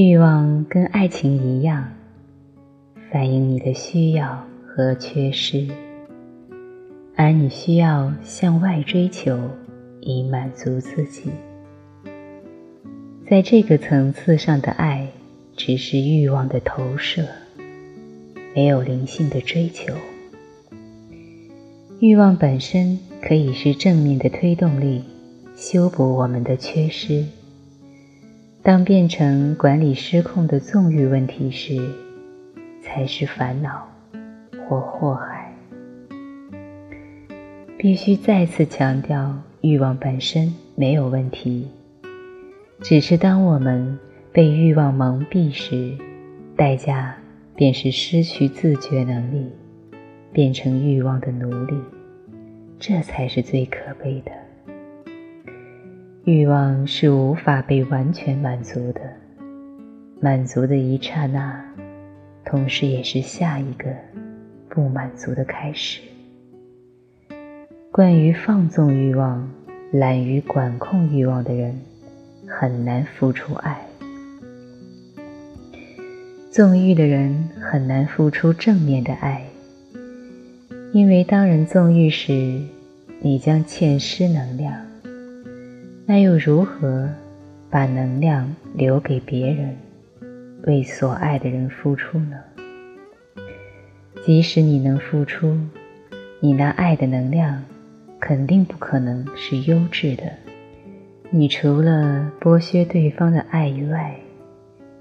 欲望跟爱情一样，反映你的需要和缺失，而你需要向外追求，以满足自己。在这个层次上的爱，只是欲望的投射，没有灵性的追求。欲望本身可以是正面的推动力，修补我们的缺失。当变成管理失控的纵欲问题时，才是烦恼或祸害。必须再次强调，欲望本身没有问题。只是当我们被欲望蒙蔽时，代价便是失去自觉能力，变成欲望的奴隶，这才是最可悲的。欲望是无法被完全满足的，满足的一刹那，同时也是下一个不满足的开始。惯于放纵欲望、懒于管控欲望的人。很难付出爱，纵欲的人很难付出正面的爱，因为当人纵欲时，你将欠失能量，那又如何把能量留给别人，为所爱的人付出呢？即使你能付出，你那爱的能量肯定不可能是优质的。你除了剥削对方的爱以外，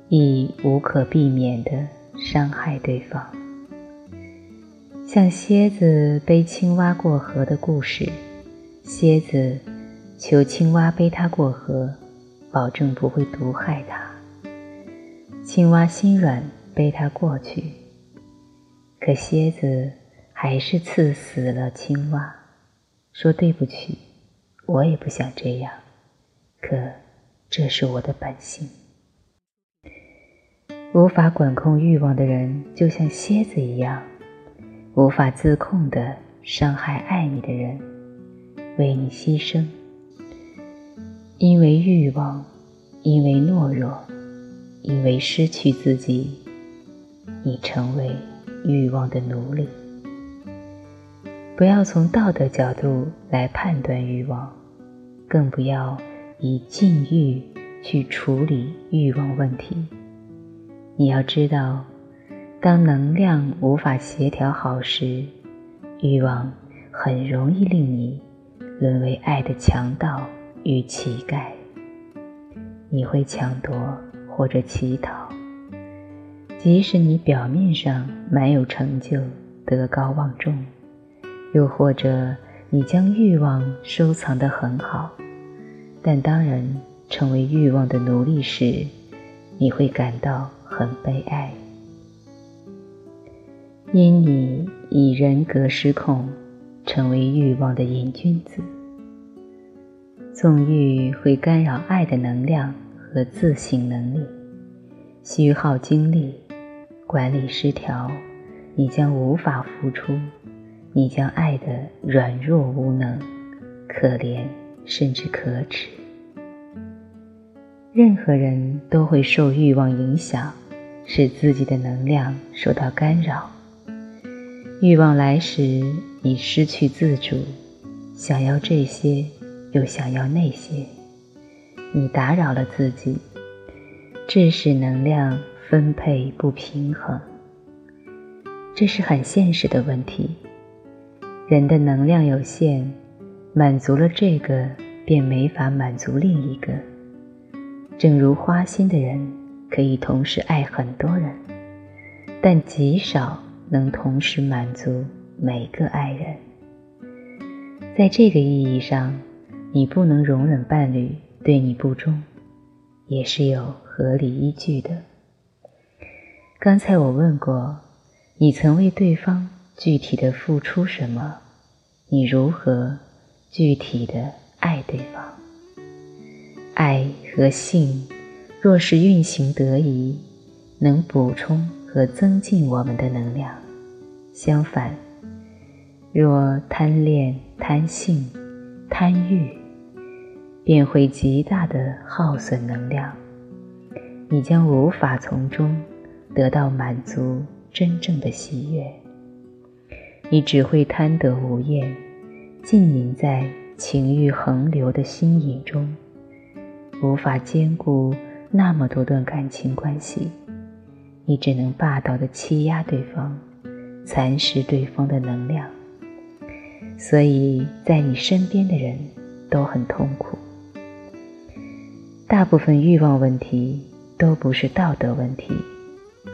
亦无可避免地伤害对方。像蝎子背青蛙过河的故事，蝎子求青蛙背它过河，保证不会毒害它。青蛙心软，背它过去，可蝎子还是刺死了青蛙，说对不起，我也不想这样。可，这是我的本性。无法管控欲望的人，就像蝎子一样，无法自控的伤害爱你的人，为你牺牲。因为欲望，因为懦弱，因为失去自己，你成为欲望的奴隶。不要从道德角度来判断欲望，更不要。以禁欲去处理欲望问题。你要知道，当能量无法协调好时，欲望很容易令你沦为爱的强盗与乞丐。你会抢夺或者乞讨，即使你表面上蛮有成就、德高望重，又或者你将欲望收藏得很好。但当人成为欲望的奴隶时，你会感到很悲哀，因你以人格失控，成为欲望的瘾君子。纵欲会干扰爱的能量和自省能力，虚耗精力，管理失调，你将无法付出，你将爱的软弱无能，可怜。甚至可耻。任何人都会受欲望影响，使自己的能量受到干扰。欲望来时，你失去自主，想要这些，又想要那些，你打扰了自己，致使能量分配不平衡。这是很现实的问题。人的能量有限。满足了这个，便没法满足另一个。正如花心的人可以同时爱很多人，但极少能同时满足每个爱人。在这个意义上，你不能容忍伴侣对你不忠，也是有合理依据的。刚才我问过，你曾为对方具体的付出什么？你如何？具体的爱对方，爱和性若是运行得宜，能补充和增进我们的能量；相反，若贪恋、贪性、贪欲，便会极大的耗损能量，你将无法从中得到满足真正的喜悦。你只会贪得无厌，浸淫在情欲横流的心瘾中，无法兼顾那么多段感情关系。你只能霸道的欺压对方，蚕食对方的能量。所以在你身边的人都很痛苦。大部分欲望问题都不是道德问题，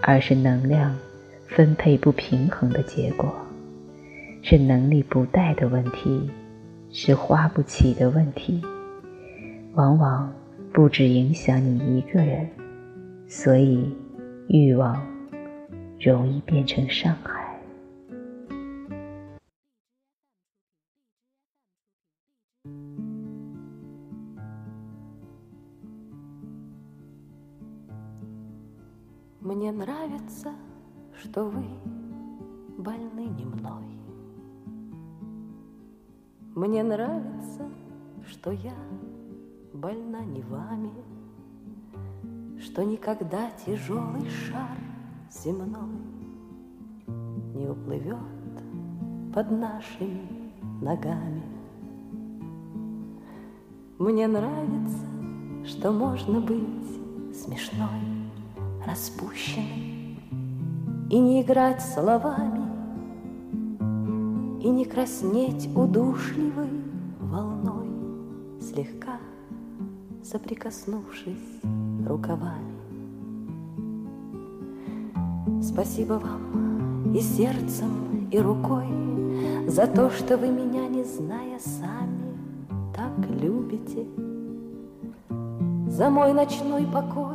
而是能量分配不平衡的结果，是能力不带的问题，是花不起的问题。往往不止影响你一个人，所以。欲望容易变成伤害。Мне нравится, что вы больны не мной. Мне нравится, что я больна не вами что никогда тяжелый шар земной не уплывет под нашими ногами. Мне нравится, что можно быть смешной, распущенной и не играть словами, и не краснеть удушливой волной, слегка соприкоснувшись рукавами. Спасибо вам и сердцем, и рукой За то, что вы меня, не зная сами, Так любите. За мой ночной покой,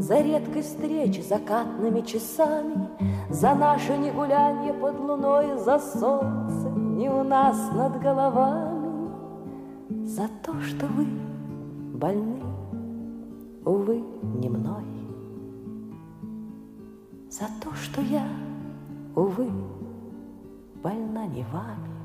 За редкой встречи закатными часами, За наше негулянье под луной, За солнце не у нас над головами, За то, что вы больны увы, не мной. За то, что я, увы, больна не вами.